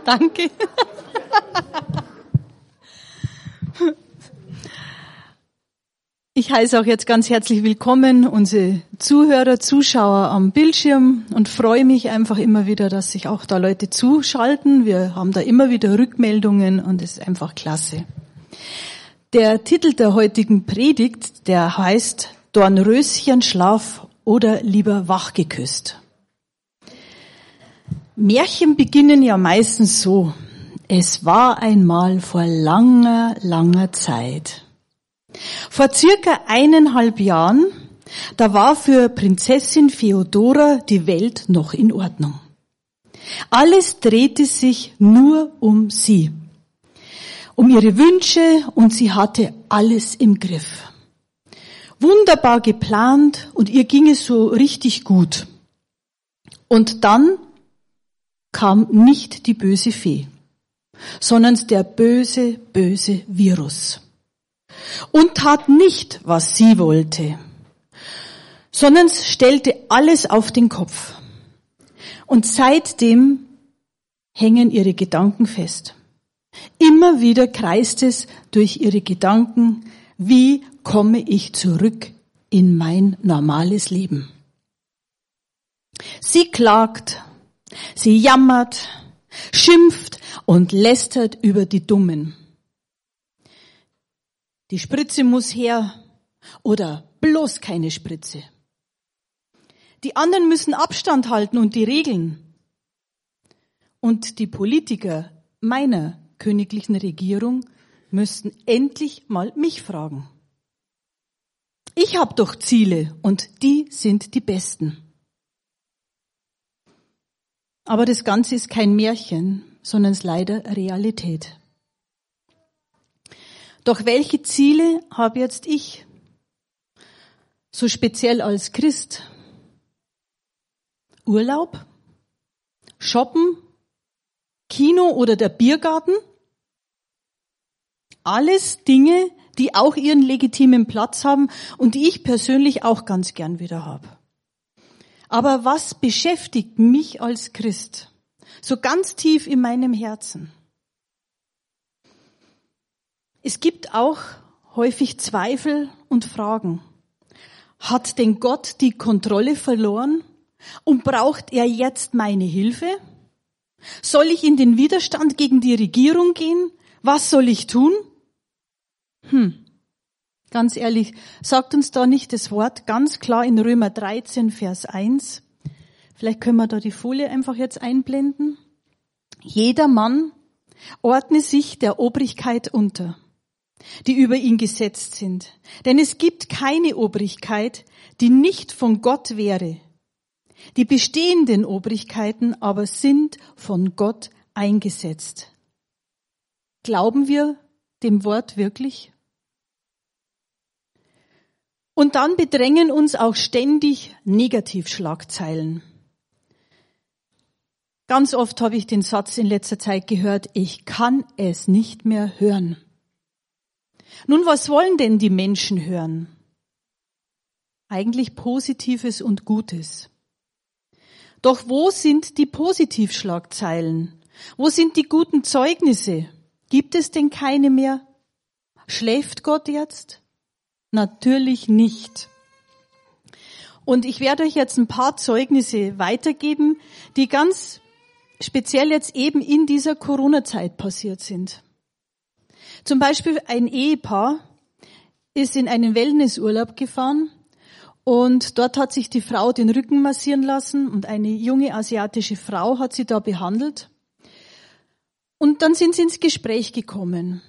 Danke. Ich heiße auch jetzt ganz herzlich willkommen unsere Zuhörer, Zuschauer am Bildschirm und freue mich einfach immer wieder, dass sich auch da Leute zuschalten. Wir haben da immer wieder Rückmeldungen und es ist einfach klasse. Der Titel der heutigen Predigt, der heißt Dornröschenschlaf oder lieber wachgeküsst. Märchen beginnen ja meistens so. Es war einmal vor langer, langer Zeit. Vor circa eineinhalb Jahren, da war für Prinzessin Feodora die Welt noch in Ordnung. Alles drehte sich nur um sie, um ihre Wünsche und sie hatte alles im Griff. Wunderbar geplant und ihr ging es so richtig gut. Und dann kam nicht die böse Fee, sondern der böse, böse Virus und tat nicht, was sie wollte, sondern stellte alles auf den Kopf. Und seitdem hängen ihre Gedanken fest. Immer wieder kreist es durch ihre Gedanken, wie komme ich zurück in mein normales Leben. Sie klagt, sie jammert, schimpft und lästert über die Dummen. Die Spritze muss her oder bloß keine Spritze. Die anderen müssen Abstand halten und die Regeln. Und die Politiker meiner königlichen Regierung müssten endlich mal mich fragen. Ich habe doch Ziele und die sind die besten. Aber das Ganze ist kein Märchen, sondern es ist leider Realität. Doch welche Ziele habe jetzt ich? So speziell als Christ? Urlaub? Shoppen? Kino oder der Biergarten? Alles Dinge, die auch ihren legitimen Platz haben und die ich persönlich auch ganz gern wieder habe. Aber was beschäftigt mich als Christ? So ganz tief in meinem Herzen. Es gibt auch häufig Zweifel und Fragen. Hat denn Gott die Kontrolle verloren und braucht er jetzt meine Hilfe? Soll ich in den Widerstand gegen die Regierung gehen? Was soll ich tun? Hm, ganz ehrlich, sagt uns da nicht das Wort ganz klar in Römer 13, Vers 1? Vielleicht können wir da die Folie einfach jetzt einblenden. Jeder Mann ordne sich der Obrigkeit unter die über ihn gesetzt sind. Denn es gibt keine Obrigkeit, die nicht von Gott wäre. Die bestehenden Obrigkeiten aber sind von Gott eingesetzt. Glauben wir dem Wort wirklich? Und dann bedrängen uns auch ständig Negativschlagzeilen. Ganz oft habe ich den Satz in letzter Zeit gehört, ich kann es nicht mehr hören. Nun, was wollen denn die Menschen hören? Eigentlich Positives und Gutes. Doch wo sind die Positivschlagzeilen? Wo sind die guten Zeugnisse? Gibt es denn keine mehr? Schläft Gott jetzt? Natürlich nicht. Und ich werde euch jetzt ein paar Zeugnisse weitergeben, die ganz speziell jetzt eben in dieser Corona-Zeit passiert sind. Zum Beispiel ein Ehepaar ist in einen Wellnessurlaub gefahren und dort hat sich die Frau den Rücken massieren lassen und eine junge asiatische Frau hat sie da behandelt. Und dann sind sie ins Gespräch gekommen.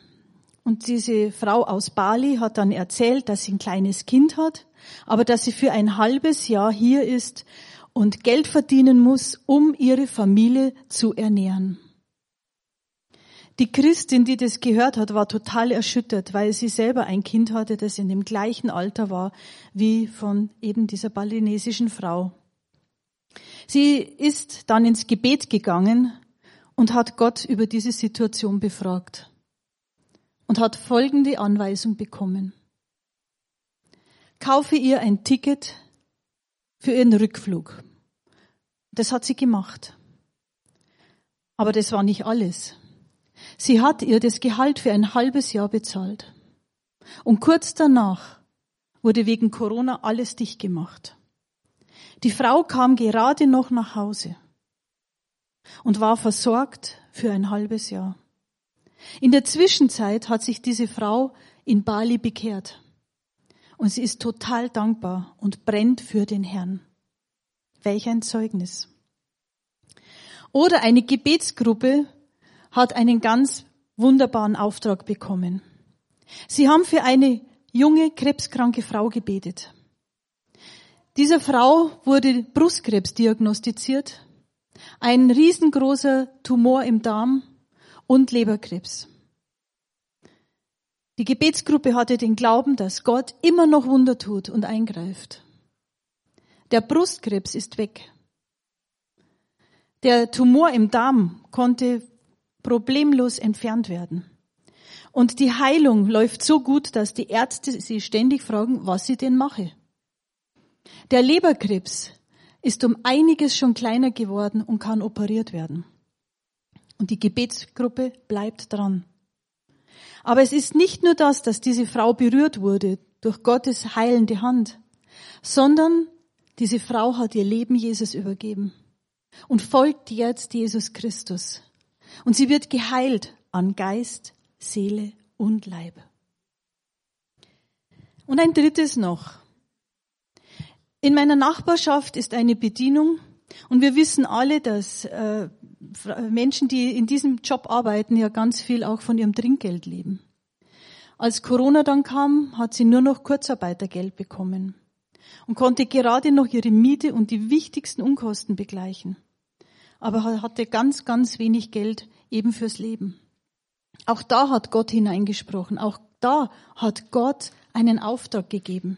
Und diese Frau aus Bali hat dann erzählt, dass sie ein kleines Kind hat, aber dass sie für ein halbes Jahr hier ist und Geld verdienen muss, um ihre Familie zu ernähren. Die Christin, die das gehört hat, war total erschüttert, weil sie selber ein Kind hatte, das in dem gleichen Alter war wie von eben dieser balinesischen Frau. Sie ist dann ins Gebet gegangen und hat Gott über diese Situation befragt und hat folgende Anweisung bekommen. Kaufe ihr ein Ticket für ihren Rückflug. Das hat sie gemacht. Aber das war nicht alles. Sie hat ihr das Gehalt für ein halbes Jahr bezahlt. Und kurz danach wurde wegen Corona alles dicht gemacht. Die Frau kam gerade noch nach Hause und war versorgt für ein halbes Jahr. In der Zwischenzeit hat sich diese Frau in Bali bekehrt. Und sie ist total dankbar und brennt für den Herrn. Welch ein Zeugnis. Oder eine Gebetsgruppe hat einen ganz wunderbaren Auftrag bekommen. Sie haben für eine junge krebskranke Frau gebetet. Dieser Frau wurde Brustkrebs diagnostiziert, ein riesengroßer Tumor im Darm und Leberkrebs. Die Gebetsgruppe hatte den Glauben, dass Gott immer noch Wunder tut und eingreift. Der Brustkrebs ist weg. Der Tumor im Darm konnte problemlos entfernt werden. Und die Heilung läuft so gut, dass die Ärzte sie ständig fragen, was sie denn mache. Der Leberkrebs ist um einiges schon kleiner geworden und kann operiert werden. Und die Gebetsgruppe bleibt dran. Aber es ist nicht nur das, dass diese Frau berührt wurde durch Gottes heilende Hand, sondern diese Frau hat ihr Leben Jesus übergeben und folgt jetzt Jesus Christus. Und sie wird geheilt an Geist, Seele und Leib. Und ein drittes noch. In meiner Nachbarschaft ist eine Bedienung und wir wissen alle, dass äh, Menschen, die in diesem Job arbeiten, ja ganz viel auch von ihrem Trinkgeld leben. Als Corona dann kam, hat sie nur noch Kurzarbeitergeld bekommen und konnte gerade noch ihre Miete und die wichtigsten Unkosten begleichen. Aber hatte ganz, ganz wenig Geld eben fürs Leben. Auch da hat Gott hineingesprochen. Auch da hat Gott einen Auftrag gegeben.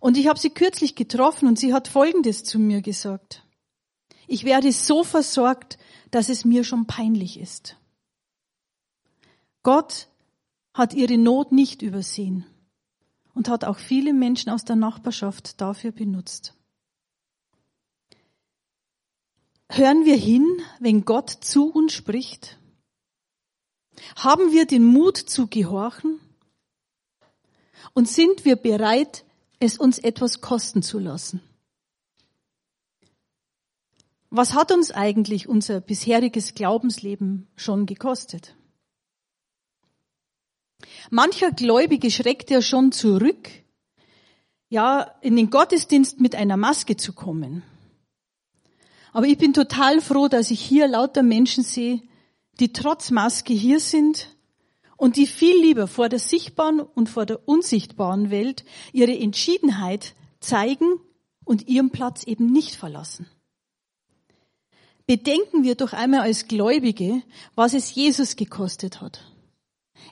Und ich habe sie kürzlich getroffen und sie hat Folgendes zu mir gesagt. Ich werde so versorgt, dass es mir schon peinlich ist. Gott hat ihre Not nicht übersehen und hat auch viele Menschen aus der Nachbarschaft dafür benutzt. Hören wir hin, wenn Gott zu uns spricht? Haben wir den Mut zu gehorchen? Und sind wir bereit, es uns etwas kosten zu lassen? Was hat uns eigentlich unser bisheriges Glaubensleben schon gekostet? Mancher Gläubige schreckt ja schon zurück, ja, in den Gottesdienst mit einer Maske zu kommen. Aber ich bin total froh, dass ich hier lauter Menschen sehe, die trotz Maske hier sind und die viel lieber vor der sichtbaren und vor der unsichtbaren Welt ihre Entschiedenheit zeigen und ihren Platz eben nicht verlassen. Bedenken wir doch einmal als Gläubige, was es Jesus gekostet hat.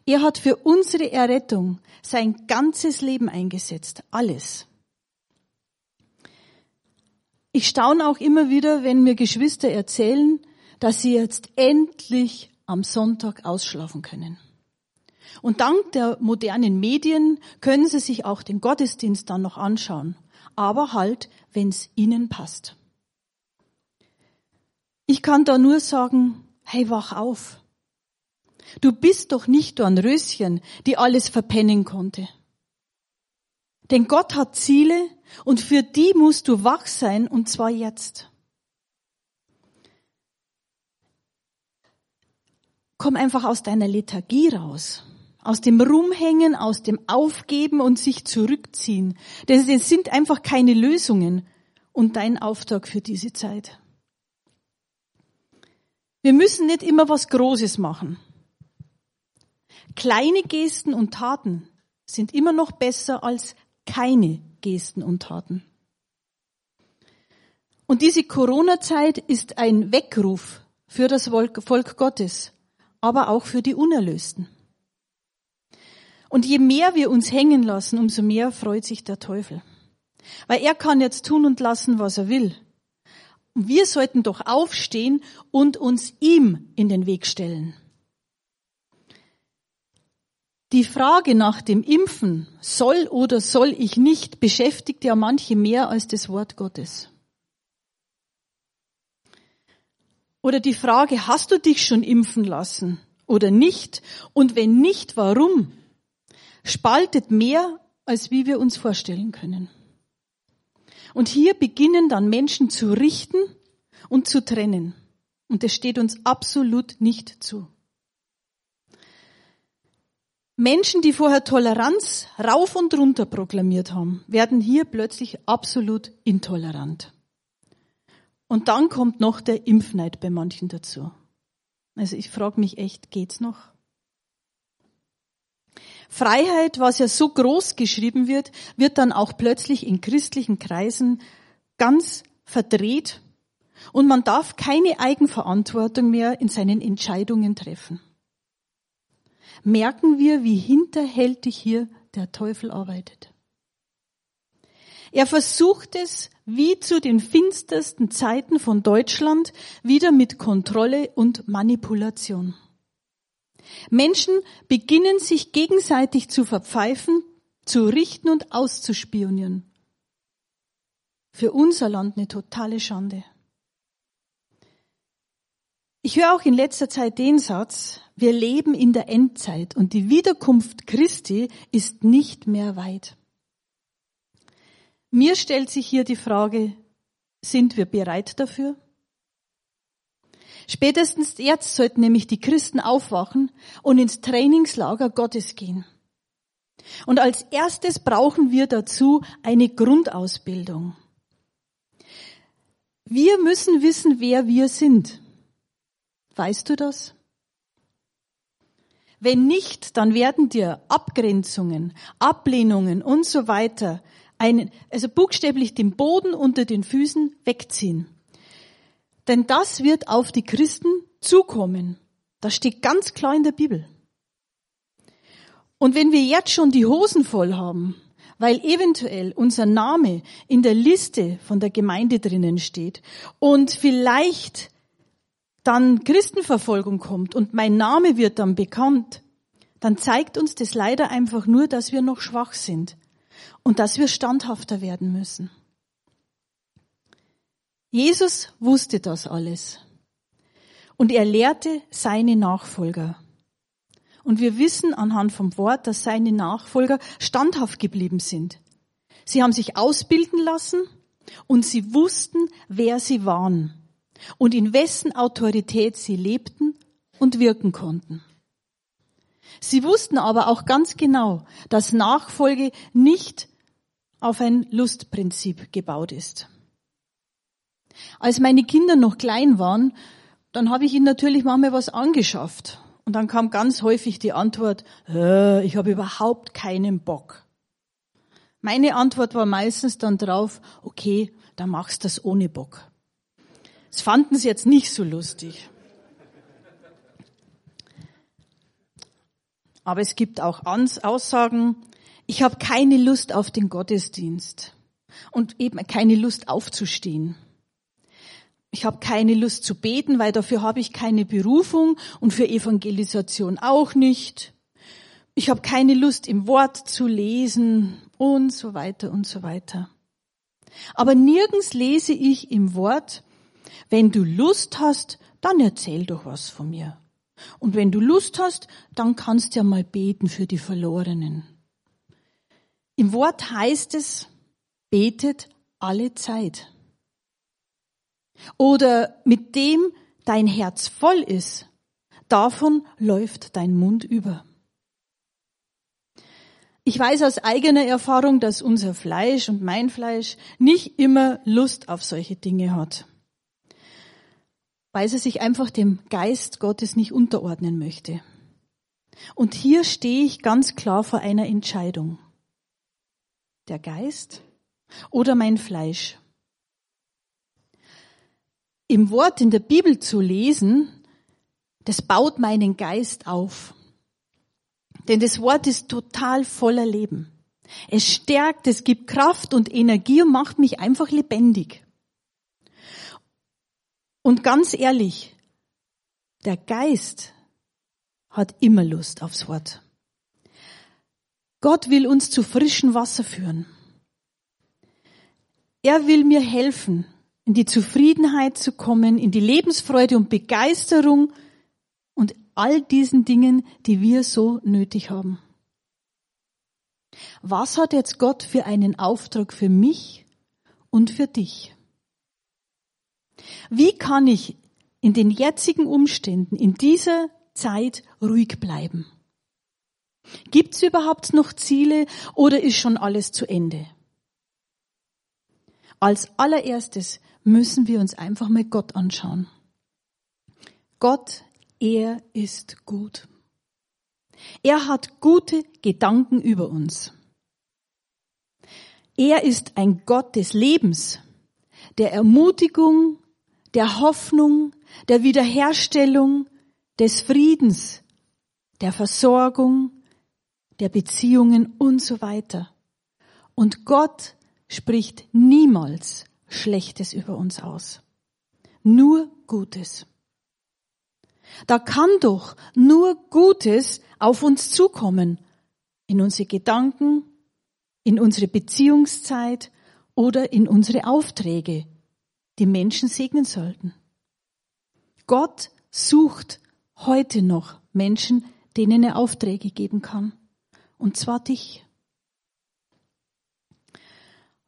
Er hat für unsere Errettung sein ganzes Leben eingesetzt, alles. Ich staune auch immer wieder, wenn mir Geschwister erzählen, dass sie jetzt endlich am Sonntag ausschlafen können. Und dank der modernen Medien können sie sich auch den Gottesdienst dann noch anschauen, aber halt, wenn es ihnen passt. Ich kann da nur sagen, hey, wach auf. Du bist doch nicht Dornröschen, die alles verpennen konnte. Denn Gott hat Ziele und für die musst du wach sein und zwar jetzt. Komm einfach aus deiner Lethargie raus. Aus dem Rumhängen, aus dem Aufgeben und sich zurückziehen. Denn es sind einfach keine Lösungen und dein Auftrag für diese Zeit. Wir müssen nicht immer was Großes machen. Kleine Gesten und Taten sind immer noch besser als keine Gesten und Taten. Und diese Corona-Zeit ist ein Weckruf für das Volk Gottes, aber auch für die Unerlösten. Und je mehr wir uns hängen lassen, umso mehr freut sich der Teufel. Weil er kann jetzt tun und lassen, was er will. Wir sollten doch aufstehen und uns ihm in den Weg stellen. Die Frage nach dem Impfen, soll oder soll ich nicht, beschäftigt ja manche mehr als das Wort Gottes. Oder die Frage, hast du dich schon impfen lassen oder nicht? Und wenn nicht, warum? Spaltet mehr, als wie wir uns vorstellen können. Und hier beginnen dann Menschen zu richten und zu trennen. Und es steht uns absolut nicht zu. Menschen, die vorher Toleranz rauf und runter proklamiert haben, werden hier plötzlich absolut intolerant. Und dann kommt noch der Impfneid bei manchen dazu. Also ich frage mich echt, geht's noch? Freiheit, was ja so groß geschrieben wird, wird dann auch plötzlich in christlichen Kreisen ganz verdreht und man darf keine Eigenverantwortung mehr in seinen Entscheidungen treffen. Merken wir, wie hinterhältig hier der Teufel arbeitet. Er versucht es, wie zu den finstersten Zeiten von Deutschland, wieder mit Kontrolle und Manipulation. Menschen beginnen sich gegenseitig zu verpfeifen, zu richten und auszuspionieren. Für unser Land eine totale Schande. Ich höre auch in letzter Zeit den Satz, wir leben in der Endzeit und die Wiederkunft Christi ist nicht mehr weit. Mir stellt sich hier die Frage, sind wir bereit dafür? Spätestens jetzt sollten nämlich die Christen aufwachen und ins Trainingslager Gottes gehen. Und als erstes brauchen wir dazu eine Grundausbildung. Wir müssen wissen, wer wir sind. Weißt du das? Wenn nicht, dann werden dir Abgrenzungen, Ablehnungen und so weiter einen, also buchstäblich den Boden unter den Füßen wegziehen. Denn das wird auf die Christen zukommen. Das steht ganz klar in der Bibel. Und wenn wir jetzt schon die Hosen voll haben, weil eventuell unser Name in der Liste von der Gemeinde drinnen steht und vielleicht dann Christenverfolgung kommt und mein Name wird dann bekannt, dann zeigt uns das leider einfach nur, dass wir noch schwach sind und dass wir standhafter werden müssen. Jesus wusste das alles und er lehrte seine Nachfolger. Und wir wissen anhand vom Wort, dass seine Nachfolger standhaft geblieben sind. Sie haben sich ausbilden lassen und sie wussten, wer sie waren und in wessen Autorität sie lebten und wirken konnten. Sie wussten aber auch ganz genau, dass Nachfolge nicht auf ein Lustprinzip gebaut ist. Als meine Kinder noch klein waren, dann habe ich ihnen natürlich manchmal was angeschafft. Und dann kam ganz häufig die Antwort, ich habe überhaupt keinen Bock. Meine Antwort war meistens dann drauf, okay, dann machst du das ohne Bock. Das fanden sie jetzt nicht so lustig. Aber es gibt auch Aussagen, ich habe keine Lust auf den Gottesdienst und eben keine Lust aufzustehen. Ich habe keine Lust zu beten, weil dafür habe ich keine Berufung und für Evangelisation auch nicht. Ich habe keine Lust im Wort zu lesen und so weiter und so weiter. Aber nirgends lese ich im Wort, wenn du Lust hast, dann erzähl doch was von mir. Und wenn du Lust hast, dann kannst du ja mal beten für die Verlorenen. Im Wort heißt es, betet alle Zeit. Oder mit dem dein Herz voll ist, davon läuft dein Mund über. Ich weiß aus eigener Erfahrung, dass unser Fleisch und mein Fleisch nicht immer Lust auf solche Dinge hat weil sie sich einfach dem Geist Gottes nicht unterordnen möchte. Und hier stehe ich ganz klar vor einer Entscheidung. Der Geist oder mein Fleisch? Im Wort in der Bibel zu lesen, das baut meinen Geist auf. Denn das Wort ist total voller Leben. Es stärkt, es gibt Kraft und Energie und macht mich einfach lebendig. Und ganz ehrlich, der Geist hat immer Lust aufs Wort. Gott will uns zu frischem Wasser führen. Er will mir helfen, in die Zufriedenheit zu kommen, in die Lebensfreude und Begeisterung und all diesen Dingen, die wir so nötig haben. Was hat jetzt Gott für einen Auftrag für mich und für dich? Wie kann ich in den jetzigen Umständen, in dieser Zeit ruhig bleiben? Gibt es überhaupt noch Ziele oder ist schon alles zu Ende? Als allererstes müssen wir uns einfach mal Gott anschauen. Gott, er ist gut. Er hat gute Gedanken über uns. Er ist ein Gott des Lebens, der Ermutigung, der Hoffnung, der Wiederherstellung, des Friedens, der Versorgung, der Beziehungen und so weiter. Und Gott spricht niemals Schlechtes über uns aus. Nur Gutes. Da kann doch nur Gutes auf uns zukommen. In unsere Gedanken, in unsere Beziehungszeit oder in unsere Aufträge, die Menschen segnen sollten. Gott sucht heute noch Menschen, denen er Aufträge geben kann. Und zwar dich.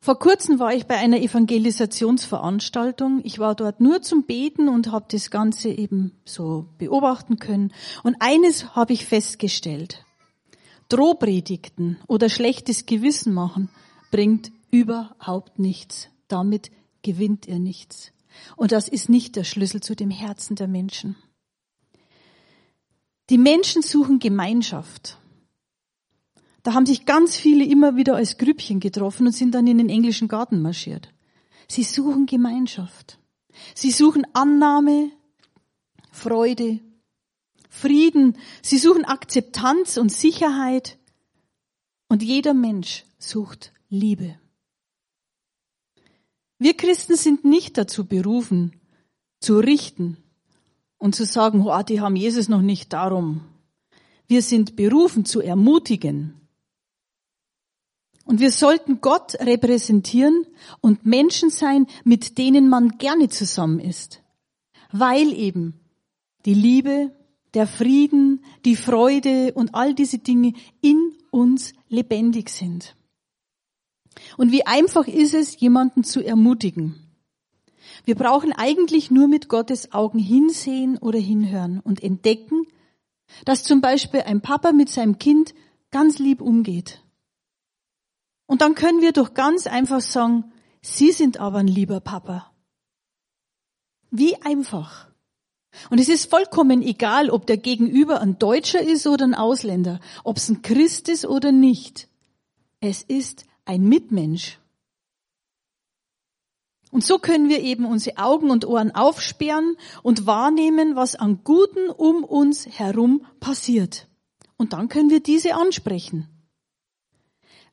Vor kurzem war ich bei einer Evangelisationsveranstaltung. Ich war dort nur zum Beten und habe das Ganze eben so beobachten können. Und eines habe ich festgestellt. Drohpredigten oder schlechtes Gewissen machen bringt überhaupt nichts. Damit gewinnt ihr nichts. Und das ist nicht der Schlüssel zu dem Herzen der Menschen. Die Menschen suchen Gemeinschaft. Da haben sich ganz viele immer wieder als Grüppchen getroffen und sind dann in den englischen Garten marschiert. Sie suchen Gemeinschaft. Sie suchen Annahme, Freude, Frieden. Sie suchen Akzeptanz und Sicherheit. Und jeder Mensch sucht Liebe. Wir Christen sind nicht dazu berufen, zu richten und zu sagen, oh, die haben Jesus noch nicht darum. Wir sind berufen zu ermutigen, und wir sollten Gott repräsentieren und Menschen sein, mit denen man gerne zusammen ist. Weil eben die Liebe, der Frieden, die Freude und all diese Dinge in uns lebendig sind. Und wie einfach ist es, jemanden zu ermutigen. Wir brauchen eigentlich nur mit Gottes Augen hinsehen oder hinhören und entdecken, dass zum Beispiel ein Papa mit seinem Kind ganz lieb umgeht und dann können wir doch ganz einfach sagen, Sie sind aber ein lieber Papa. Wie einfach. Und es ist vollkommen egal, ob der Gegenüber ein Deutscher ist oder ein Ausländer, ob es ein Christ ist oder nicht. Es ist ein Mitmensch. Und so können wir eben unsere Augen und Ohren aufsperren und wahrnehmen, was an Guten um uns herum passiert. Und dann können wir diese ansprechen.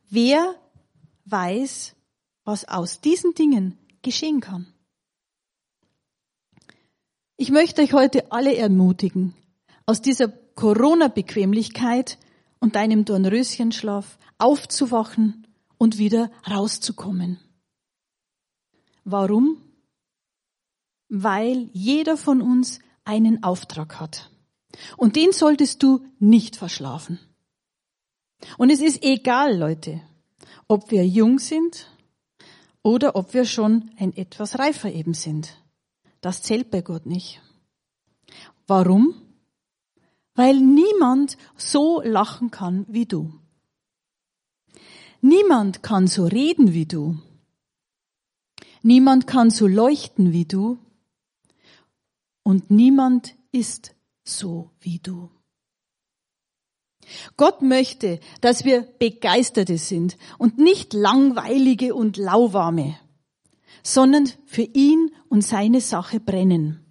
Wer weiß, was aus diesen Dingen geschehen kann. Ich möchte euch heute alle ermutigen, aus dieser Corona-Bequemlichkeit und deinem Dornröschenschlaf aufzuwachen und wieder rauszukommen. Warum? Weil jeder von uns einen Auftrag hat. Und den solltest du nicht verschlafen. Und es ist egal, Leute, ob wir jung sind oder ob wir schon ein etwas reifer eben sind. Das zählt bei Gott nicht. Warum? Weil niemand so lachen kann wie du. Niemand kann so reden wie du. Niemand kann so leuchten wie du. Und niemand ist so wie du. Gott möchte, dass wir Begeisterte sind und nicht langweilige und lauwarme, sondern für ihn und seine Sache brennen.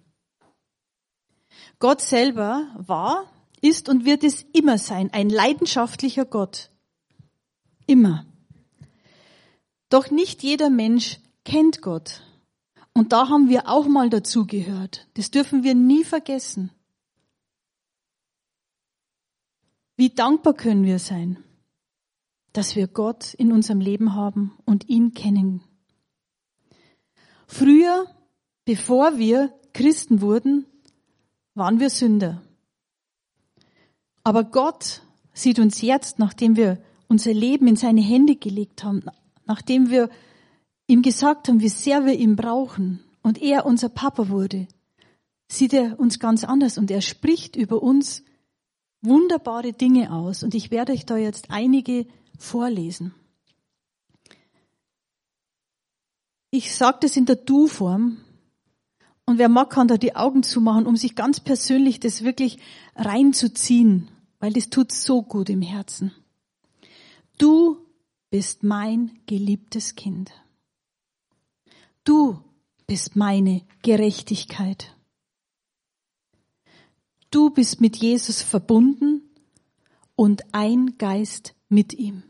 Gott selber war, ist und wird es immer sein, ein leidenschaftlicher Gott. Immer. Doch nicht jeder Mensch kennt Gott. Und da haben wir auch mal dazu gehört. Das dürfen wir nie vergessen. Wie dankbar können wir sein, dass wir Gott in unserem Leben haben und ihn kennen. Früher, bevor wir Christen wurden, waren wir Sünder. Aber Gott sieht uns jetzt, nachdem wir unser Leben in seine Hände gelegt haben, nachdem wir ihm gesagt haben, wie sehr wir ihn brauchen und er unser Papa wurde, sieht er uns ganz anders und er spricht über uns wunderbare Dinge aus. Und ich werde euch da jetzt einige vorlesen. Ich sage das in der Du-Form. Und wer mag, kann da die Augen zumachen, um sich ganz persönlich das wirklich reinzuziehen, weil das tut so gut im Herzen. Du bist mein geliebtes Kind. Du bist meine Gerechtigkeit. Du bist mit Jesus verbunden und ein Geist mit ihm.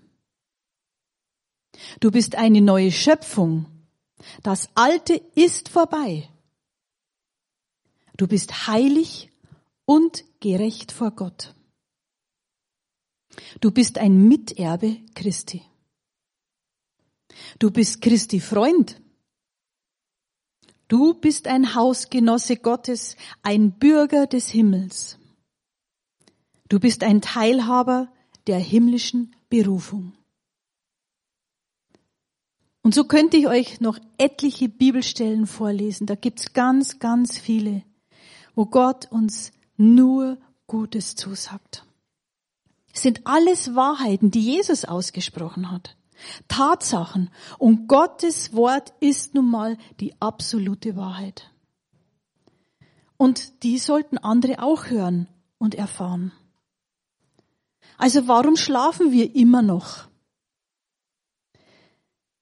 Du bist eine neue Schöpfung. Das Alte ist vorbei. Du bist heilig und gerecht vor Gott. Du bist ein Miterbe Christi. Du bist Christi Freund. Du bist ein Hausgenosse Gottes, ein Bürger des Himmels. Du bist ein Teilhaber der himmlischen Berufung. Und so könnte ich euch noch etliche Bibelstellen vorlesen. Da gibt's ganz, ganz viele, wo Gott uns nur Gutes zusagt. Es sind alles Wahrheiten, die Jesus ausgesprochen hat. Tatsachen. Und Gottes Wort ist nun mal die absolute Wahrheit. Und die sollten andere auch hören und erfahren. Also warum schlafen wir immer noch?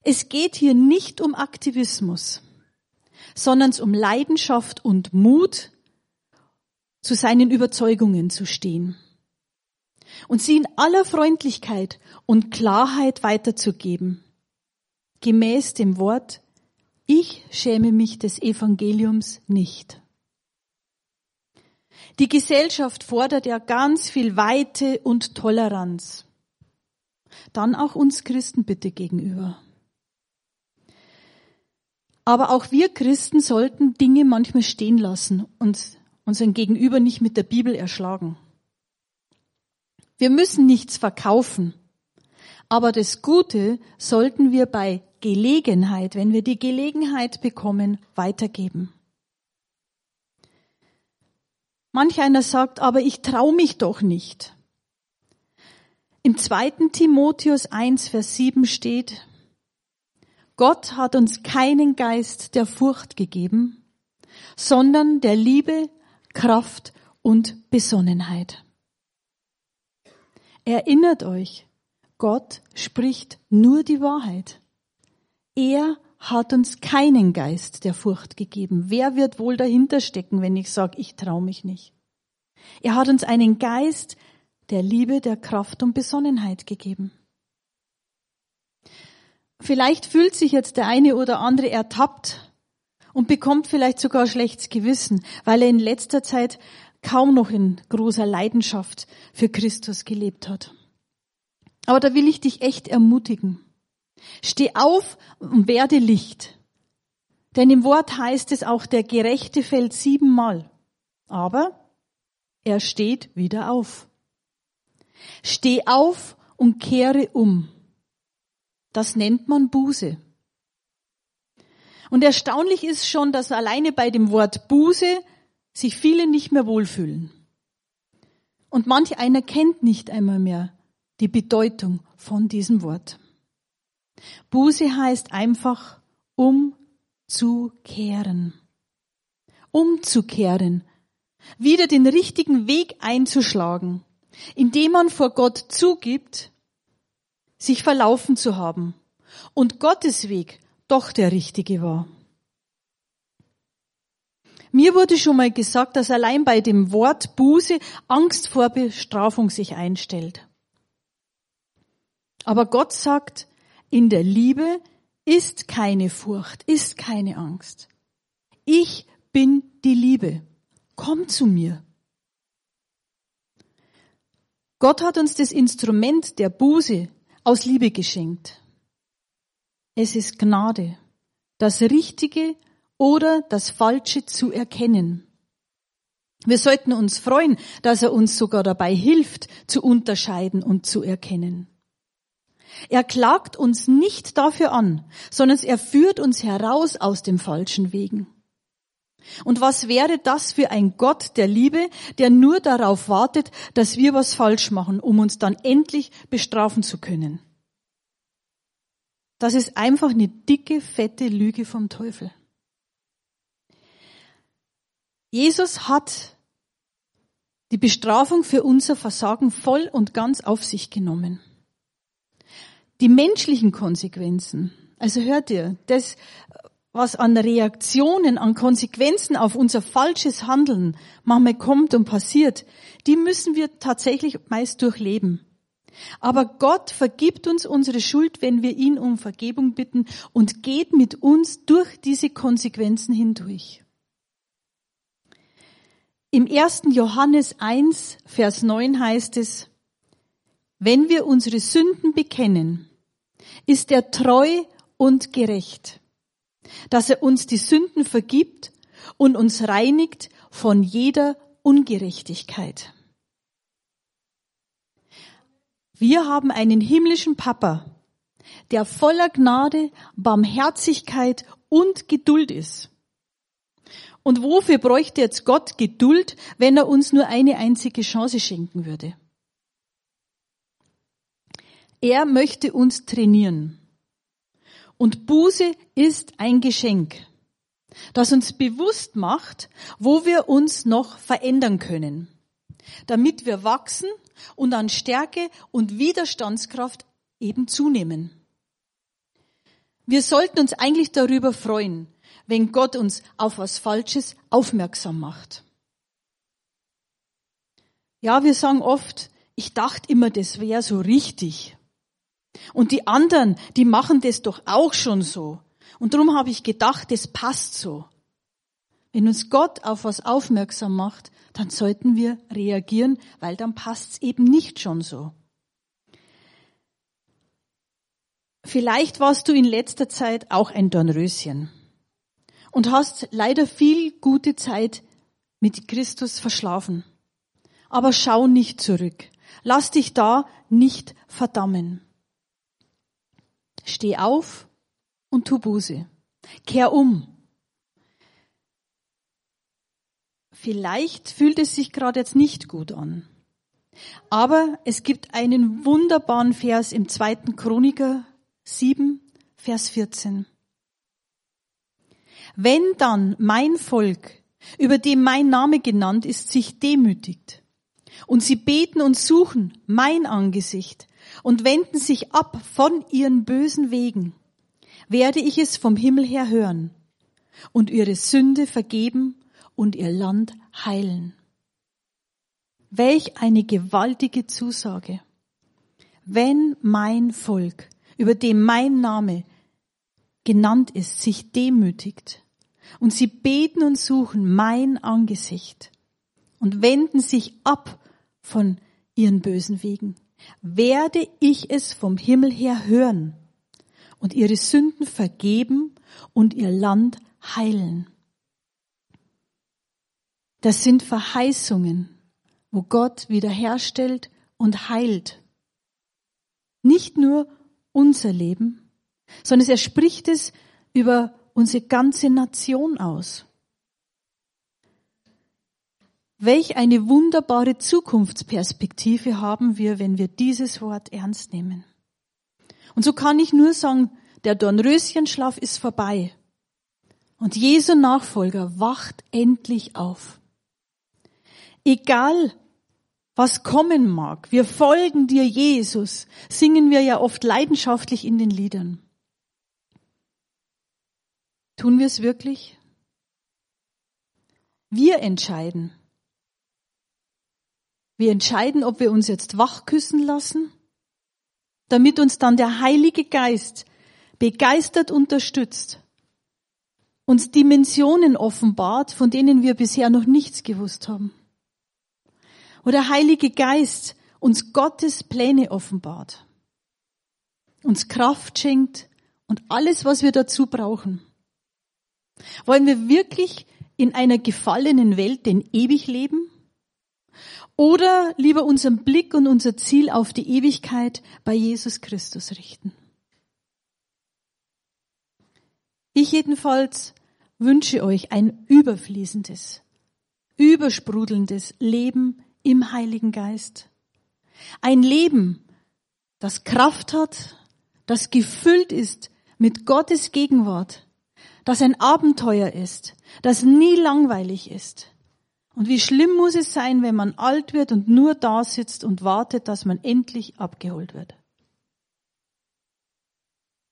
Es geht hier nicht um Aktivismus, sondern um Leidenschaft und Mut, zu seinen Überzeugungen zu stehen und sie in aller Freundlichkeit und Klarheit weiterzugeben, gemäß dem Wort, ich schäme mich des Evangeliums nicht. Die Gesellschaft fordert ja ganz viel Weite und Toleranz. Dann auch uns Christen bitte gegenüber. Aber auch wir Christen sollten Dinge manchmal stehen lassen und unseren Gegenüber nicht mit der Bibel erschlagen. Wir müssen nichts verkaufen. Aber das Gute sollten wir bei Gelegenheit, wenn wir die Gelegenheit bekommen, weitergeben. Manch einer sagt, aber ich traue mich doch nicht. Im zweiten Timotheus 1, Vers 7 steht, Gott hat uns keinen Geist der Furcht gegeben, sondern der Liebe, Kraft und Besonnenheit. Erinnert euch, Gott spricht nur die Wahrheit. Er hat uns keinen Geist der Furcht gegeben. Wer wird wohl dahinter stecken, wenn ich sage, ich traue mich nicht? Er hat uns einen Geist der Liebe, der Kraft und Besonnenheit gegeben. Vielleicht fühlt sich jetzt der eine oder andere ertappt und bekommt vielleicht sogar schlechtes Gewissen, weil er in letzter Zeit kaum noch in großer Leidenschaft für Christus gelebt hat. Aber da will ich dich echt ermutigen. Steh auf und werde Licht. Denn im Wort heißt es auch, der Gerechte fällt siebenmal. Aber er steht wieder auf. Steh auf und kehre um. Das nennt man Buße. Und erstaunlich ist schon, dass alleine bei dem Wort Buße sich viele nicht mehr wohlfühlen. Und manch einer kennt nicht einmal mehr die Bedeutung von diesem Wort. Buße heißt einfach umzukehren. Umzukehren. Wieder den richtigen Weg einzuschlagen, indem man vor Gott zugibt, sich verlaufen zu haben und Gottes Weg doch der richtige war. Mir wurde schon mal gesagt, dass allein bei dem Wort Buße Angst vor Bestrafung sich einstellt. Aber Gott sagt, in der Liebe ist keine Furcht, ist keine Angst. Ich bin die Liebe. Komm zu mir. Gott hat uns das Instrument der Buße aus Liebe geschenkt. Es ist Gnade das Richtige oder das Falsche zu erkennen. Wir sollten uns freuen, dass er uns sogar dabei hilft, zu unterscheiden und zu erkennen. Er klagt uns nicht dafür an, sondern er führt uns heraus aus dem falschen Wegen. Und was wäre das für ein Gott der Liebe, der nur darauf wartet, dass wir was falsch machen, um uns dann endlich bestrafen zu können? Das ist einfach eine dicke, fette Lüge vom Teufel. Jesus hat die Bestrafung für unser Versagen voll und ganz auf sich genommen. Die menschlichen Konsequenzen, also hört ihr, das, was an Reaktionen, an Konsequenzen auf unser falsches Handeln manchmal kommt und passiert, die müssen wir tatsächlich meist durchleben. Aber Gott vergibt uns unsere Schuld, wenn wir ihn um Vergebung bitten und geht mit uns durch diese Konsequenzen hindurch. Im 1. Johannes 1, Vers 9 heißt es, wenn wir unsere Sünden bekennen, ist er treu und gerecht, dass er uns die Sünden vergibt und uns reinigt von jeder Ungerechtigkeit. Wir haben einen himmlischen Papa, der voller Gnade, Barmherzigkeit und Geduld ist. Und wofür bräuchte jetzt Gott Geduld, wenn er uns nur eine einzige Chance schenken würde? Er möchte uns trainieren. Und Buße ist ein Geschenk, das uns bewusst macht, wo wir uns noch verändern können, damit wir wachsen und an Stärke und Widerstandskraft eben zunehmen. Wir sollten uns eigentlich darüber freuen, wenn Gott uns auf was Falsches aufmerksam macht. Ja, wir sagen oft, ich dachte immer, das wäre so richtig. Und die anderen, die machen das doch auch schon so. Und darum habe ich gedacht, das passt so. Wenn uns Gott auf was aufmerksam macht, dann sollten wir reagieren, weil dann passt es eben nicht schon so. Vielleicht warst du in letzter Zeit auch ein Dornröschen und hast leider viel gute Zeit mit Christus verschlafen. Aber schau nicht zurück. Lass dich da nicht verdammen. Steh auf und tu Buße. Kehr um. Vielleicht fühlt es sich gerade jetzt nicht gut an. Aber es gibt einen wunderbaren Vers im zweiten Chroniker 7, Vers 14. Wenn dann mein Volk, über dem mein Name genannt ist, sich demütigt und sie beten und suchen mein Angesicht und wenden sich ab von ihren bösen Wegen, werde ich es vom Himmel her hören und ihre Sünde vergeben und ihr Land heilen. Welch eine gewaltige Zusage. Wenn mein Volk, über dem mein Name genannt ist, sich demütigt und sie beten und suchen mein Angesicht und wenden sich ab von ihren bösen Wegen, werde ich es vom Himmel her hören und ihre Sünden vergeben und ihr Land heilen. Das sind Verheißungen, wo Gott wiederherstellt und heilt. Nicht nur unser Leben, sondern er spricht es über unsere ganze Nation aus. Welch eine wunderbare Zukunftsperspektive haben wir, wenn wir dieses Wort ernst nehmen. Und so kann ich nur sagen, der Dornröschenschlaf ist vorbei. Und Jesu Nachfolger wacht endlich auf. Egal, was kommen mag, wir folgen dir, Jesus, singen wir ja oft leidenschaftlich in den Liedern. Tun wir es wirklich? Wir entscheiden. Wir entscheiden, ob wir uns jetzt wach küssen lassen, damit uns dann der Heilige Geist begeistert unterstützt, uns Dimensionen offenbart, von denen wir bisher noch nichts gewusst haben. Oder Heilige Geist uns Gottes Pläne offenbart, uns Kraft schenkt und alles, was wir dazu brauchen Wollen wir wirklich in einer gefallenen Welt denn ewig leben? Oder lieber unseren Blick und unser Ziel auf die Ewigkeit bei Jesus Christus richten? Ich jedenfalls wünsche euch ein überfließendes, übersprudelndes Leben im Heiligen Geist. Ein Leben, das Kraft hat, das gefüllt ist mit Gottes Gegenwart, das ein Abenteuer ist, das nie langweilig ist. Und wie schlimm muss es sein, wenn man alt wird und nur da sitzt und wartet, dass man endlich abgeholt wird.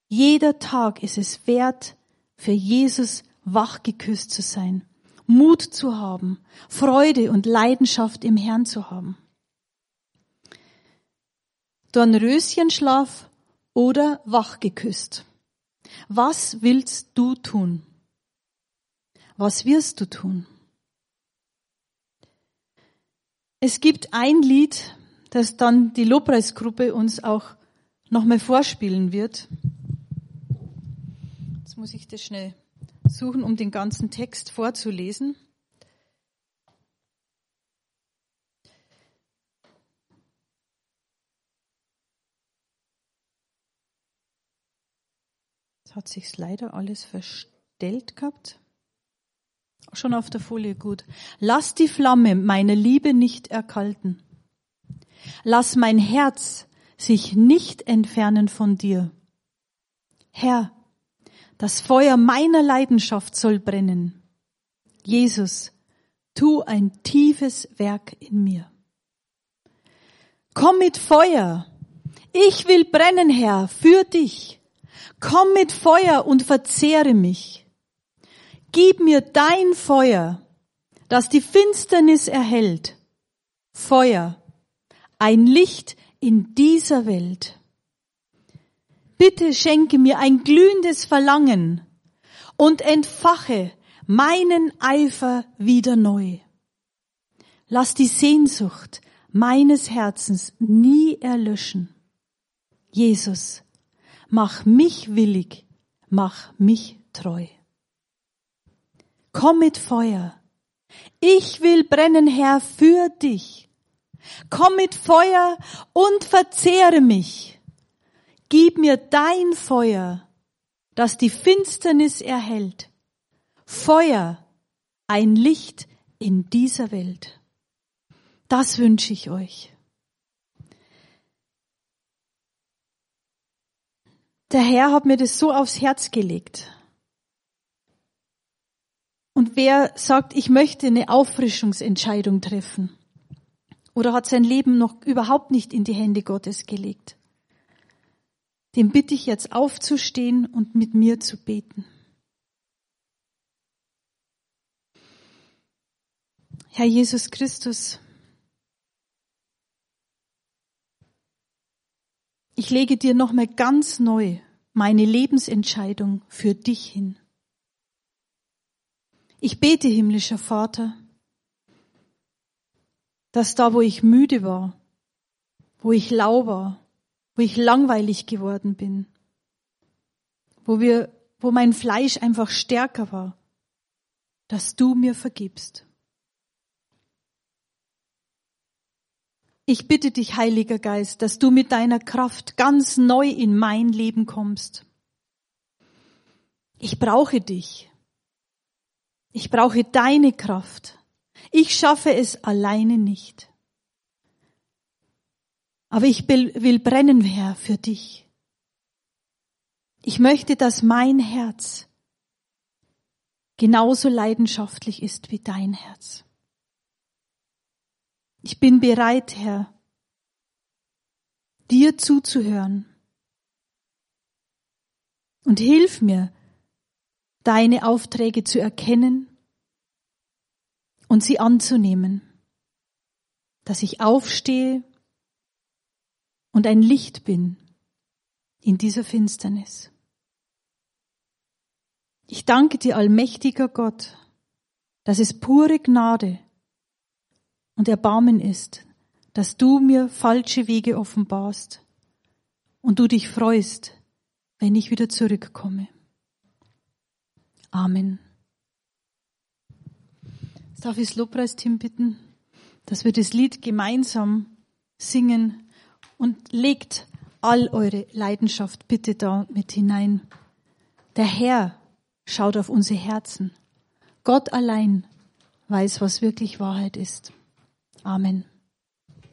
Jeder Tag ist es wert, für Jesus wach geküsst zu sein, Mut zu haben, Freude und Leidenschaft im Herrn zu haben. Dornröschenschlaf oder wach geküsst. Was willst du tun? Was wirst du tun? Es gibt ein Lied, das dann die Lobpreisgruppe uns auch nochmal vorspielen wird. Jetzt muss ich das schnell suchen, um den ganzen Text vorzulesen. Hat sich's leider alles verstellt gehabt. Schon auf der Folie gut. Lass die Flamme meiner Liebe nicht erkalten. Lass mein Herz sich nicht entfernen von dir. Herr, das Feuer meiner Leidenschaft soll brennen. Jesus, tu ein tiefes Werk in mir. Komm mit Feuer. Ich will brennen, Herr, für dich. Komm mit Feuer und verzehre mich. Gib mir dein Feuer, das die Finsternis erhält. Feuer, ein Licht in dieser Welt. Bitte schenke mir ein glühendes Verlangen und entfache meinen Eifer wieder neu. Lass die Sehnsucht meines Herzens nie erlöschen. Jesus, mach mich willig, mach mich treu. Komm mit Feuer. Ich will brennen, Herr, für dich. Komm mit Feuer und verzehre mich. Gib mir dein Feuer, das die Finsternis erhält. Feuer, ein Licht in dieser Welt. Das wünsche ich euch. Der Herr hat mir das so aufs Herz gelegt. Und wer sagt, ich möchte eine Auffrischungsentscheidung treffen oder hat sein Leben noch überhaupt nicht in die Hände Gottes gelegt, dem bitte ich jetzt aufzustehen und mit mir zu beten. Herr Jesus Christus, ich lege dir nochmal ganz neu meine Lebensentscheidung für dich hin. Ich bete, himmlischer Vater, dass da, wo ich müde war, wo ich lau war, wo ich langweilig geworden bin, wo wir, wo mein Fleisch einfach stärker war, dass du mir vergibst. Ich bitte dich, Heiliger Geist, dass du mit deiner Kraft ganz neu in mein Leben kommst. Ich brauche dich. Ich brauche deine Kraft. Ich schaffe es alleine nicht. Aber ich will brennen, Herr, für dich. Ich möchte, dass mein Herz genauso leidenschaftlich ist wie dein Herz. Ich bin bereit, Herr, dir zuzuhören. Und hilf mir, deine Aufträge zu erkennen und sie anzunehmen, dass ich aufstehe und ein Licht bin in dieser Finsternis. Ich danke dir, allmächtiger Gott, dass es pure Gnade und Erbarmen ist, dass du mir falsche Wege offenbarst und du dich freust, wenn ich wieder zurückkomme. Amen. Darf ich das Lobpreisteam bitten, dass wir das Lied gemeinsam singen und legt all eure Leidenschaft bitte da mit hinein. Der Herr schaut auf unsere Herzen. Gott allein weiß, was wirklich Wahrheit ist. Amen.